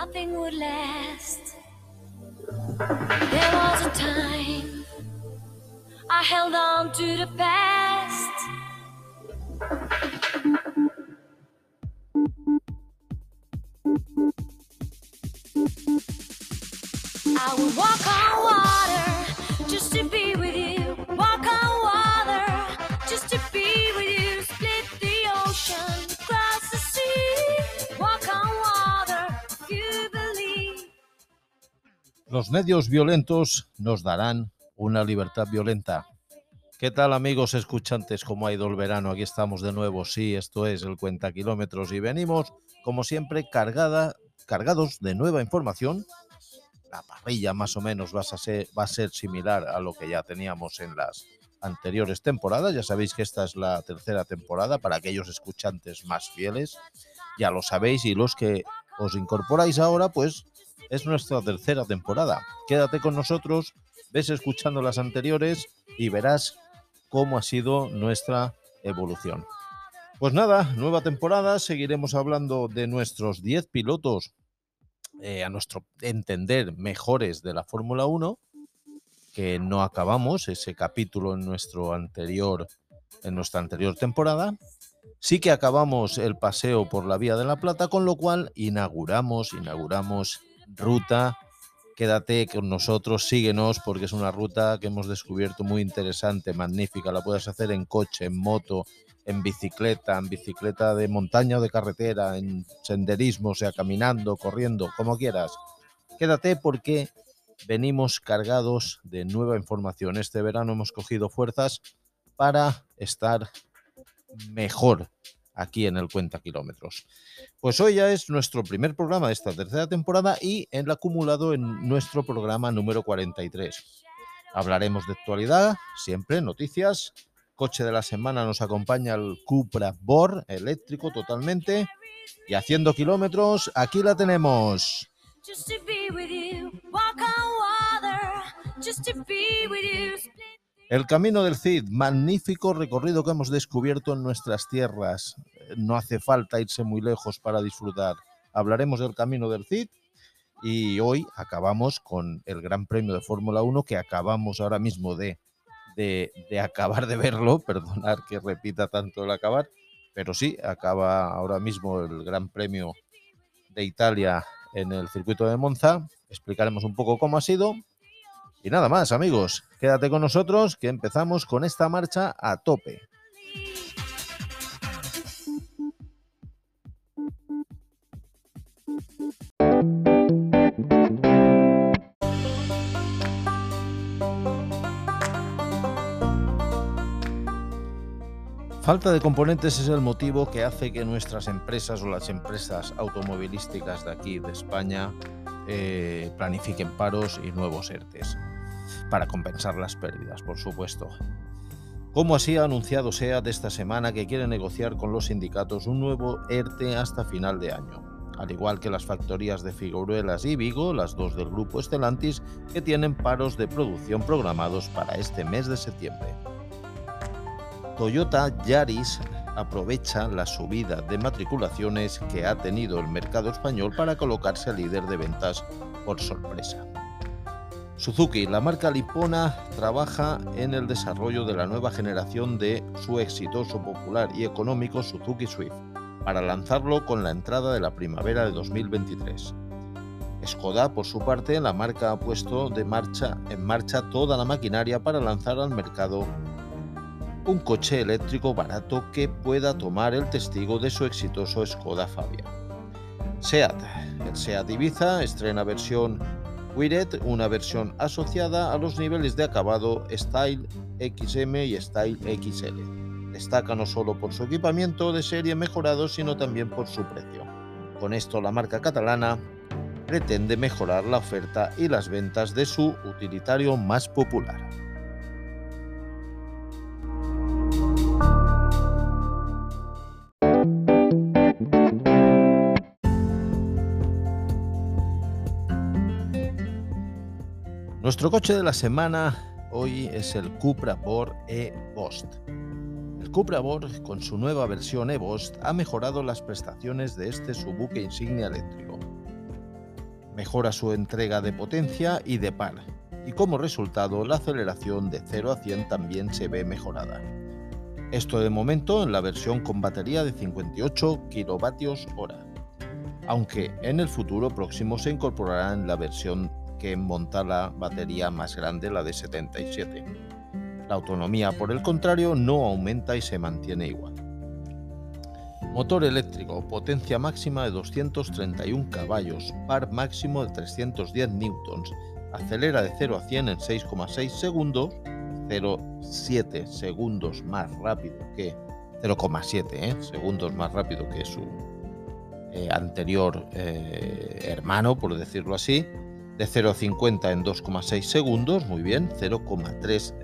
nothing would last. There was a time I held on to the past. I would walk Los medios violentos nos darán una libertad violenta. ¿Qué tal amigos escuchantes? ¿Cómo ha ido el verano? Aquí estamos de nuevo. Sí, esto es el Cuenta Kilómetros y venimos, como siempre, cargada, cargados de nueva información. La parrilla más o menos va a, ser, va a ser similar a lo que ya teníamos en las anteriores temporadas. Ya sabéis que esta es la tercera temporada para aquellos escuchantes más fieles. Ya lo sabéis y los que os incorporáis ahora, pues es nuestra tercera temporada. Quédate con nosotros, ves escuchando las anteriores y verás cómo ha sido nuestra evolución. Pues nada, nueva temporada, seguiremos hablando de nuestros 10 pilotos, eh, a nuestro entender, mejores de la Fórmula 1, que no acabamos ese capítulo en, nuestro anterior, en nuestra anterior temporada. Sí que acabamos el paseo por la Vía de la Plata, con lo cual inauguramos, inauguramos ruta quédate con nosotros, síguenos, porque es una ruta que hemos descubierto muy interesante, magnífica. La puedes hacer en coche, en moto, en bicicleta, en bicicleta de montaña o de carretera, en senderismo, o sea, caminando, corriendo, como quieras. Quédate porque venimos cargados de nueva información. Este verano hemos cogido fuerzas para estar mejor aquí en el Cuenta Kilómetros. Pues hoy ya es nuestro primer programa de esta tercera temporada y el acumulado en nuestro programa número 43. Hablaremos de actualidad, siempre, noticias. Coche de la semana nos acompaña el Cupra Bor, eléctrico totalmente. Y haciendo kilómetros, aquí la tenemos. El Camino del Cid, magnífico recorrido que hemos descubierto en nuestras tierras. No hace falta irse muy lejos para disfrutar. Hablaremos del Camino del Cid y hoy acabamos con el Gran Premio de Fórmula 1 que acabamos ahora mismo de, de, de acabar de verlo. Perdonad que repita tanto el acabar, pero sí, acaba ahora mismo el Gran Premio de Italia en el circuito de Monza. Explicaremos un poco cómo ha sido y nada más, amigos, quédate con nosotros que empezamos con esta marcha a tope. Falta de componentes es el motivo que hace que nuestras empresas o las empresas automovilísticas de aquí, de España, eh, planifiquen paros y nuevos ERTES, para compensar las pérdidas, por supuesto. Como así ha anunciado SEAT esta semana que quiere negociar con los sindicatos un nuevo ERTE hasta final de año, al igual que las factorías de Figueruelas y Vigo, las dos del grupo Stellantis, que tienen paros de producción programados para este mes de septiembre. Toyota Yaris aprovecha la subida de matriculaciones que ha tenido el mercado español para colocarse líder de ventas por sorpresa. Suzuki, la marca lipona, trabaja en el desarrollo de la nueva generación de su exitoso, popular y económico Suzuki Swift, para lanzarlo con la entrada de la primavera de 2023. Skoda, por su parte, la marca ha puesto de marcha, en marcha toda la maquinaria para lanzar al mercado un coche eléctrico barato que pueda tomar el testigo de su exitoso Skoda Fabia. SEAT. El SEAT Ibiza estrena versión Wired, una versión asociada a los niveles de acabado Style XM y Style XL. Destaca no solo por su equipamiento de serie mejorado, sino también por su precio. Con esto la marca catalana pretende mejorar la oferta y las ventas de su utilitario más popular. Nuestro coche de la semana hoy es el Cupra Born e-Bost. El Cupra Born, con su nueva versión e-Bost, ha mejorado las prestaciones de este su buque insignia eléctrico. Mejora su entrega de potencia y de par, y como resultado la aceleración de 0 a 100 también se ve mejorada. Esto de momento en la versión con batería de 58 kWh, aunque en el futuro próximo se incorporará en la versión que monta la batería más grande, la de 77. La autonomía, por el contrario, no aumenta y se mantiene igual. Motor eléctrico, potencia máxima de 231 caballos, par máximo de 310 newtons, acelera de 0 a 100 en 6,6 segundos, 0,7 segundos más rápido que 0,7 ¿eh? segundos más rápido que su eh, anterior eh, hermano, por decirlo así, de 0,50 en 2,6 segundos, muy bien, 0,3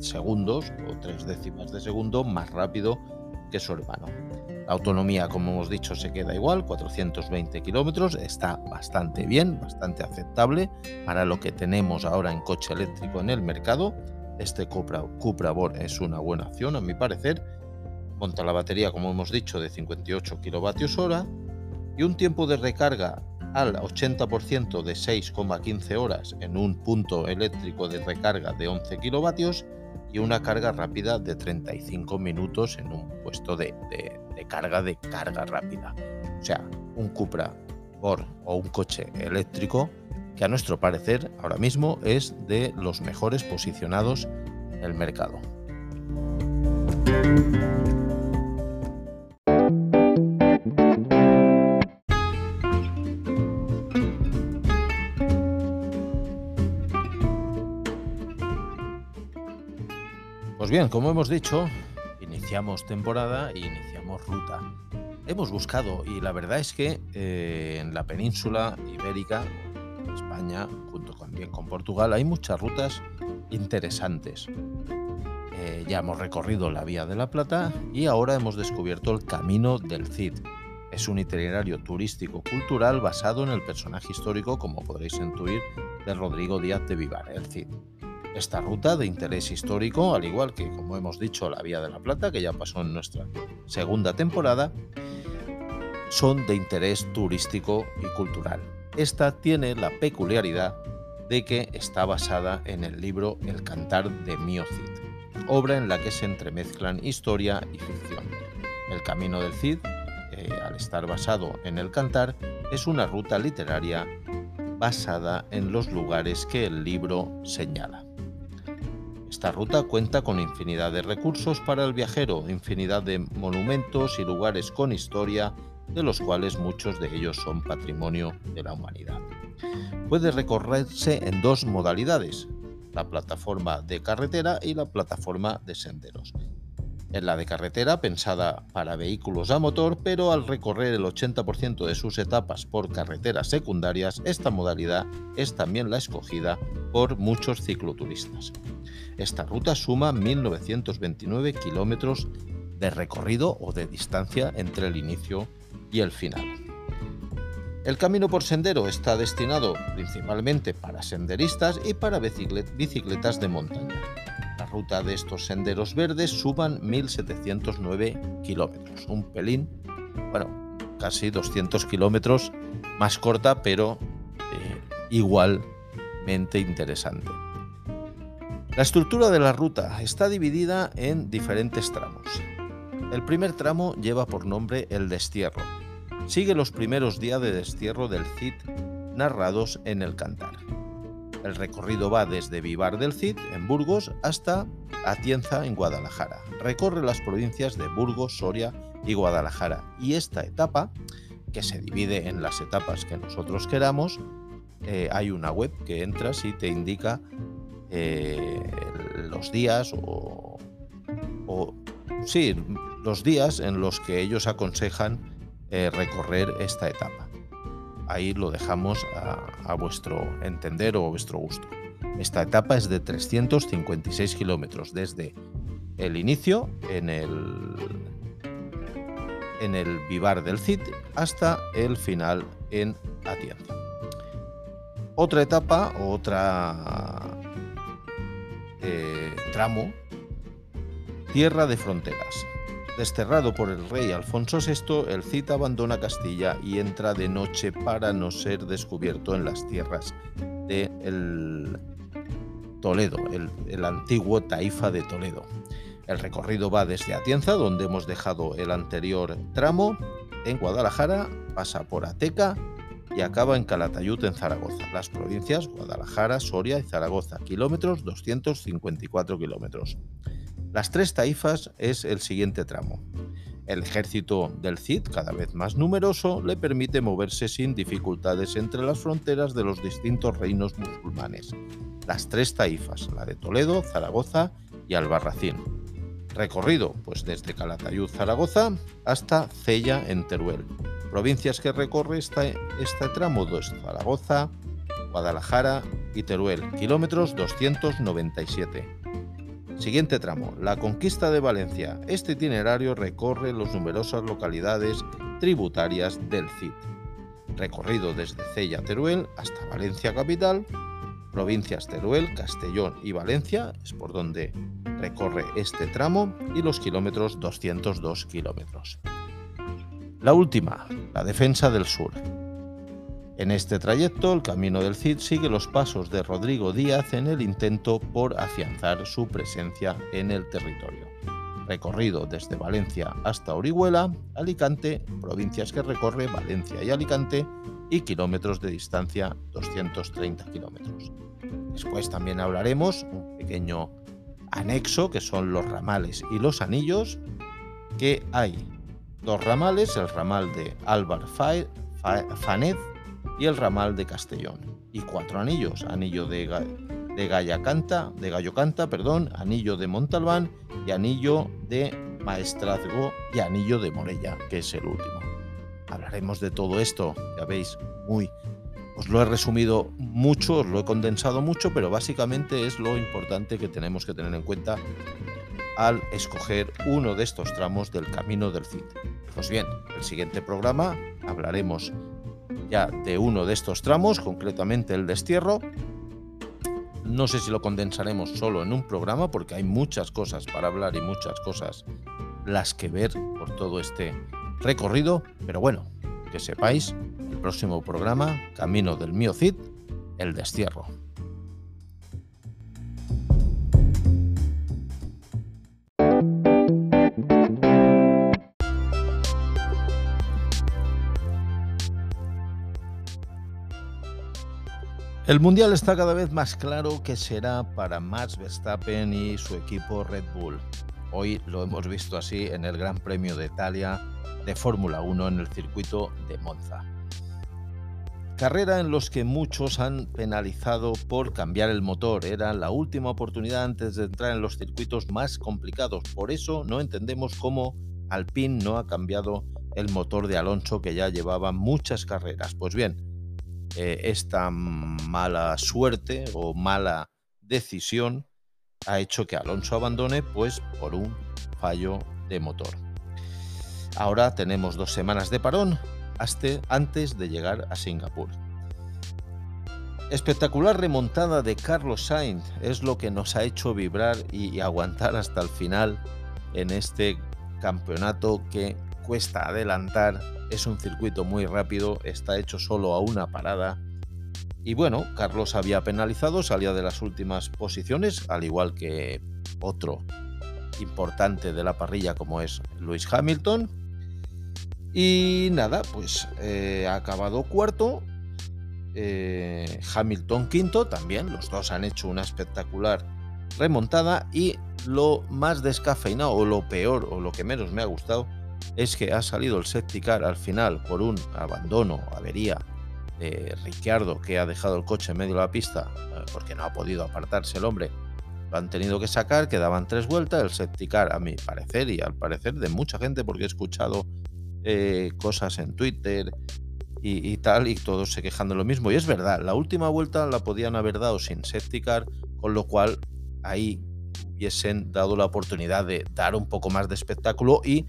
segundos o 3 décimas de segundo más rápido que su hermano. La autonomía, como hemos dicho, se queda igual, 420 kilómetros, está bastante bien, bastante aceptable para lo que tenemos ahora en coche eléctrico en el mercado. Este Cupra, Cupra Born es una buena opción, a mi parecer. Monta la batería, como hemos dicho, de 58 kilovatios hora y un tiempo de recarga al 80% de 6,15 horas en un punto eléctrico de recarga de 11 kilovatios y una carga rápida de 35 minutos en un puesto de, carga de carga rápida. O sea, un Cupra por o un coche eléctrico que a nuestro parecer ahora mismo es de los mejores posicionados en el mercado. Pues bien, como hemos dicho, iniciamos temporada e iniciamos ruta. Hemos buscado y la verdad es que eh, en la península ibérica, España, junto también con Portugal, hay muchas rutas interesantes. Eh, ya hemos recorrido la Vía de la Plata y ahora hemos descubierto el Camino del Cid. Es un itinerario turístico cultural basado en el personaje histórico, como podréis intuir, de Rodrigo Díaz de Vivar, el Cid. Esta ruta de interés histórico, al igual que, como hemos dicho, la Vía de la Plata, que ya pasó en nuestra segunda temporada, son de interés turístico y cultural. Esta tiene la peculiaridad de que está basada en el libro El Cantar de Mio Cid, obra en la que se entremezclan historia y ficción. El Camino del Cid, al estar basado en el Cantar, es una ruta literaria basada en los lugares que el libro señala. Esta ruta cuenta con infinidad de recursos para el viajero, infinidad de monumentos y lugares con historia, de los cuales muchos de ellos son patrimonio de la humanidad. Puede recorrerse en dos modalidades, la plataforma de carretera y la plataforma de senderos. En la de carretera, pensada para vehículos a motor, pero al recorrer el 80% de sus etapas por carreteras secundarias, esta modalidad es también la escogida por muchos cicloturistas. Esta ruta suma 1.929 kilómetros de recorrido o de distancia entre el inicio y el final. El camino por sendero está destinado principalmente para senderistas y para bicicletas de montaña. La ruta de estos senderos verdes suman 1.709 kilómetros, un pelín, bueno, casi 200 kilómetros más corta, pero eh, igualmente interesante. La estructura de la ruta está dividida en diferentes tramos. El primer tramo lleva por nombre el destierro. Sigue los primeros días de destierro del Cid narrados en el Cantar. El recorrido va desde Vivar del Cid, en Burgos, hasta Atienza, en Guadalajara. Recorre las provincias de Burgos, Soria y Guadalajara. Y esta etapa, que se divide en las etapas que nosotros queramos, eh, hay una web que entras y te indica eh, los días o, sí, los días en los que ellos aconsejan eh, recorrer esta etapa. Ahí lo dejamos a, vuestro entender o a vuestro gusto. Esta etapa es de 356 kilómetros desde el inicio en el en el Vivar del Cid hasta el final en Atienza. Otra etapa, otra eh, tramo, Tierra de Fronteras. Desterrado por el rey Alfonso VI, el Cid abandona Castilla y entra de noche para no ser descubierto en las tierras de el Toledo, el, el antiguo Taifa de Toledo. El recorrido va desde Atienza, donde hemos dejado el anterior tramo, en Guadalajara, pasa por Ateca y acaba en Calatayud, en Zaragoza. Las provincias Guadalajara, Soria y Zaragoza, kilómetros 254 kilómetros. Las tres taifas es el siguiente tramo. El ejército del Cid, cada vez más numeroso, le permite moverse sin dificultades entre las fronteras de los distintos reinos musulmanes. Las tres taifas, la de Toledo, Zaragoza y Albarracín. Recorrido, pues desde Calatayud, Zaragoza, hasta Cella, en Teruel. Provincias que recorre este, tramo de Zaragoza, Guadalajara y Teruel, kilómetros 297. Siguiente tramo, la conquista de Valencia. Este itinerario recorre las numerosas localidades tributarias del Cid. Recorrido desde Cella, Teruel hasta Valencia capital, provincias Teruel, Castellón y Valencia, es por donde recorre este tramo, y los kilómetros 202 kilómetros. La última, la defensa del sur. En este trayecto, el Camino del Cid sigue los pasos de Rodrigo Díaz en el intento por afianzar su presencia en el territorio. Recorrido desde Valencia hasta Orihuela, Alicante, provincias que recorre Valencia y Alicante, y kilómetros de distancia 230 kilómetros. Después también hablaremos un pequeño anexo que son los ramales y los anillos, que hay dos ramales, el ramal de Álvar Fanez y el ramal de Castellón, y cuatro anillos, anillo de, de Gallacanta, de Gallocanta, perdón, anillo de Montalbán y anillo de Maestrazgo y anillo de Morella, que es el último. Hablaremos de todo esto, ya veis, muy os lo he resumido mucho, os lo he condensado mucho, pero básicamente es lo importante que tenemos que tener en cuenta al escoger uno de estos tramos del camino del Cid. Pues bien, el siguiente programa hablaremos ya de uno de estos tramos, concretamente el destierro. No sé si lo condensaremos solo en un programa porque hay muchas cosas para hablar y muchas cosas las que ver por todo este recorrido, pero bueno, que sepáis próximo programa, Camino del Mío Cid, el destierro. El Mundial está cada vez más claro que será para Max Verstappen y su equipo Red Bull. Hoy lo hemos visto así en el Gran Premio de Italia de Fórmula 1 en el circuito de Monza. Carrera en los que muchos han penalizado por cambiar el motor. Era la última oportunidad antes de entrar en los circuitos más complicados. Por eso no entendemos cómo Alpine no ha cambiado el motor de Alonso que ya llevaba muchas carreras. Pues bien, eh, esta mala suerte o mala decisión ha hecho que Alonso abandone pues por un fallo de motor. Ahora tenemos dos semanas de parón antes de llegar a Singapur. Espectacular remontada de Carlos Sainz es lo que nos ha hecho vibrar y aguantar hasta el final en este campeonato que cuesta adelantar, es un circuito muy rápido, está hecho solo a una parada. Y bueno, Carlos había penalizado, salía de las últimas posiciones, al igual que otro importante de la parrilla como es Lewis Hamilton, y nada, pues eh, ha acabado cuarto. Eh, Hamilton quinto también. Los dos han hecho una espectacular remontada. Y lo más descafeinado, o lo peor, o lo que menos me ha gustado, es que ha salido el safety car al final por un abandono, avería de Ricciardo, que ha dejado el coche en medio de la pista eh, porque no ha podido apartarse el hombre. Lo han tenido que sacar, quedaban tres vueltas. El safety car, a mi parecer, y al parecer de mucha gente, porque he escuchado eh, cosas en Twitter y, tal, y todos se quejan de lo mismo. Y es verdad, la última vuelta la podían haber dado sin safety con lo cual ahí hubiesen dado la oportunidad de dar un poco más de espectáculo y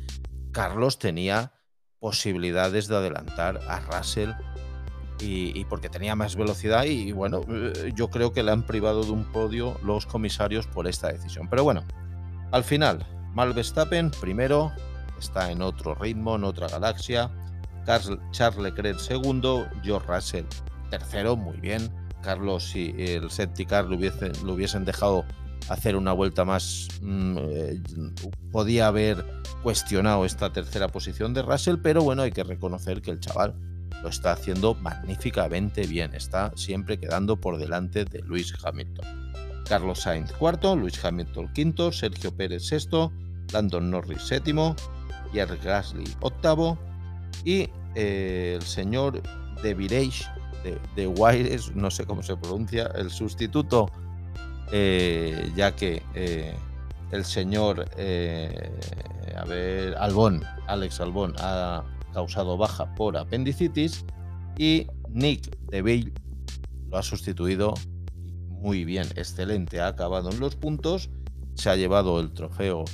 Carlos tenía posibilidades de adelantar a Russell y, porque tenía más velocidad y, bueno, eh, yo creo que le han privado de un podio los comisarios por esta decisión. Pero bueno, al final, Mal Verstappen primero, está en otro ritmo, en otra galaxia. Charles Leclerc segundo, George Russell tercero, muy bien. Carlos, si el safety car lo, lo hubiesen dejado hacer una vuelta más, mm, eh, podía haber cuestionado esta tercera posición de Russell, pero bueno, hay que reconocer que el chaval lo está haciendo magníficamente bien, está siempre quedando por delante de Luis Hamilton. Carlos Sainz cuarto, Luis Hamilton quinto, Sergio Pérez sexto, Landon Norris séptimo, Pierre Gasly octavo y eh, el señor de Virage de, de no sé cómo se pronuncia, el sustituto, eh, ya que eh, el señor, ver, Albón, Alex Albón, ha causado baja por apendicitis y Nick DeVille lo ha sustituido muy bien, excelente, ha acabado en los puntos, se ha llevado el trofeo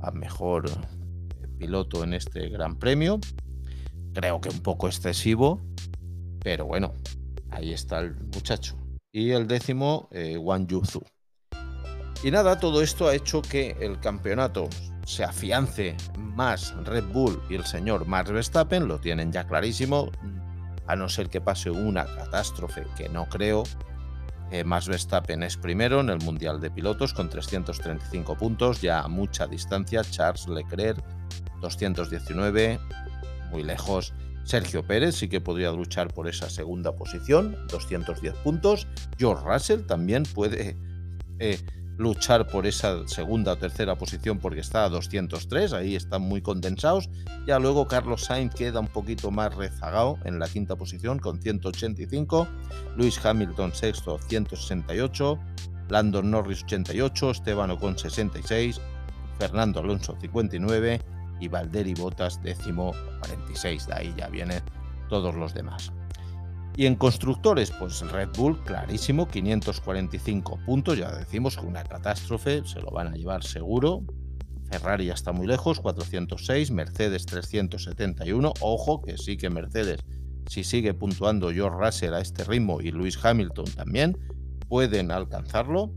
a mejor piloto en este Gran Premio. Creo que un poco excesivo, pero bueno, ahí está el muchacho. Y el décimo, eh, Wang Yuzu. Y nada, todo esto ha hecho que el campeonato se afiance más Red Bull y el señor Max Verstappen, lo tienen ya clarísimo, a no ser que pase una catástrofe que no creo. Eh, Max Verstappen es primero en el Mundial de Pilotos con 335 puntos, ya a mucha distancia. Charles Leclerc 219, muy lejos. Sergio Pérez sí que podría luchar por esa segunda posición, 210 puntos. George Russell también puede eh, luchar por esa segunda o tercera posición porque está a 203, ahí están muy condensados. Ya luego Carlos Sainz queda un poquito más rezagado en la quinta posición con 185. Luis Hamilton sexto, 168. Landon Norris 88, Esteban Ocon 66, Fernando Alonso 59 y Valderi Botas décimo 46. De ahí ya vienen todos los demás. Y en constructores, pues Red Bull, clarísimo, 545 puntos, ya decimos que una catástrofe, se lo van a llevar seguro. Ferrari ya está muy lejos, 406, Mercedes 371, ojo que sí que Mercedes, si sigue puntuando George Russell a este ritmo y Lewis Hamilton también, pueden alcanzarlo.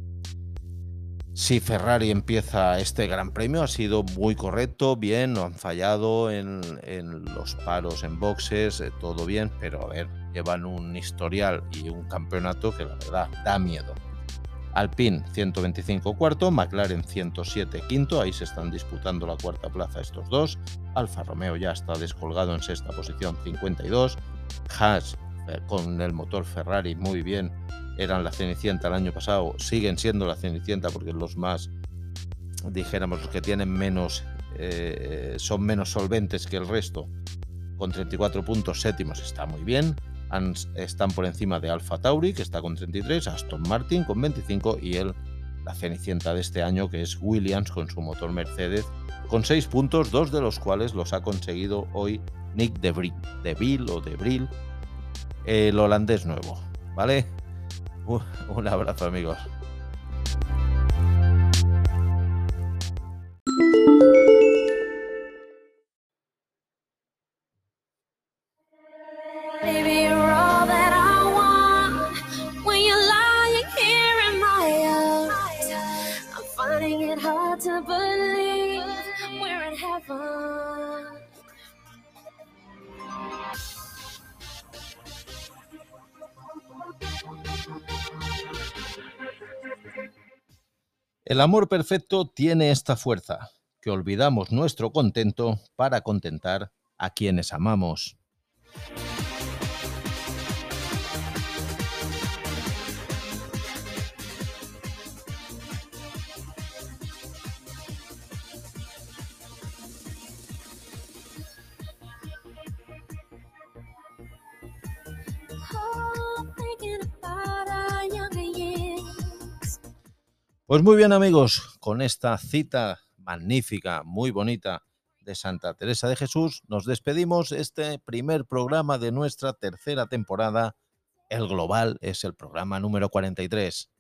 Si Ferrari empieza este gran premio, ha sido muy correcto, bien, no han fallado en, los paros en boxes, eh, todo bien, pero a ver, llevan un historial y un campeonato que la verdad da miedo. Alpine 125 cuarto, McLaren 107 quinto, ahí se están disputando la cuarta plaza estos dos. Alfa Romeo ya está descolgado en sexta posición 52. Haas eh, con el motor Ferrari muy bien eran la Cenicienta el año pasado, siguen siendo la Cenicienta porque los más, dijéramos, los que tienen menos, eh, son menos solventes que el resto, con 34 puntos séptimos está muy bien. están por encima de Alfa Tauri, que está con 33, Aston Martin con 25 y el, la Cenicienta de este año, que es Williams con su motor Mercedes, con 6 puntos, dos de los cuales los ha conseguido hoy Nick de Deville o Debril, el holandés nuevo, ¿vale? Un abrazo amigos. El amor perfecto tiene esta fuerza, que olvidamos nuestro contento para contentar a quienes amamos. Pues muy bien amigos, con esta cita magnífica, muy bonita de Santa Teresa de Jesús, nos despedimos este primer programa de nuestra tercera temporada. El Global es el programa número 43.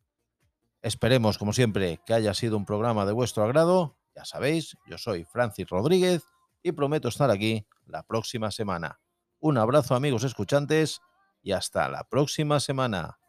Esperemos, como siempre, que haya sido un programa de vuestro agrado. Ya sabéis, yo soy Francis Rodríguez y prometo estar aquí la próxima semana. Un abrazo amigos escuchantes y hasta la próxima semana.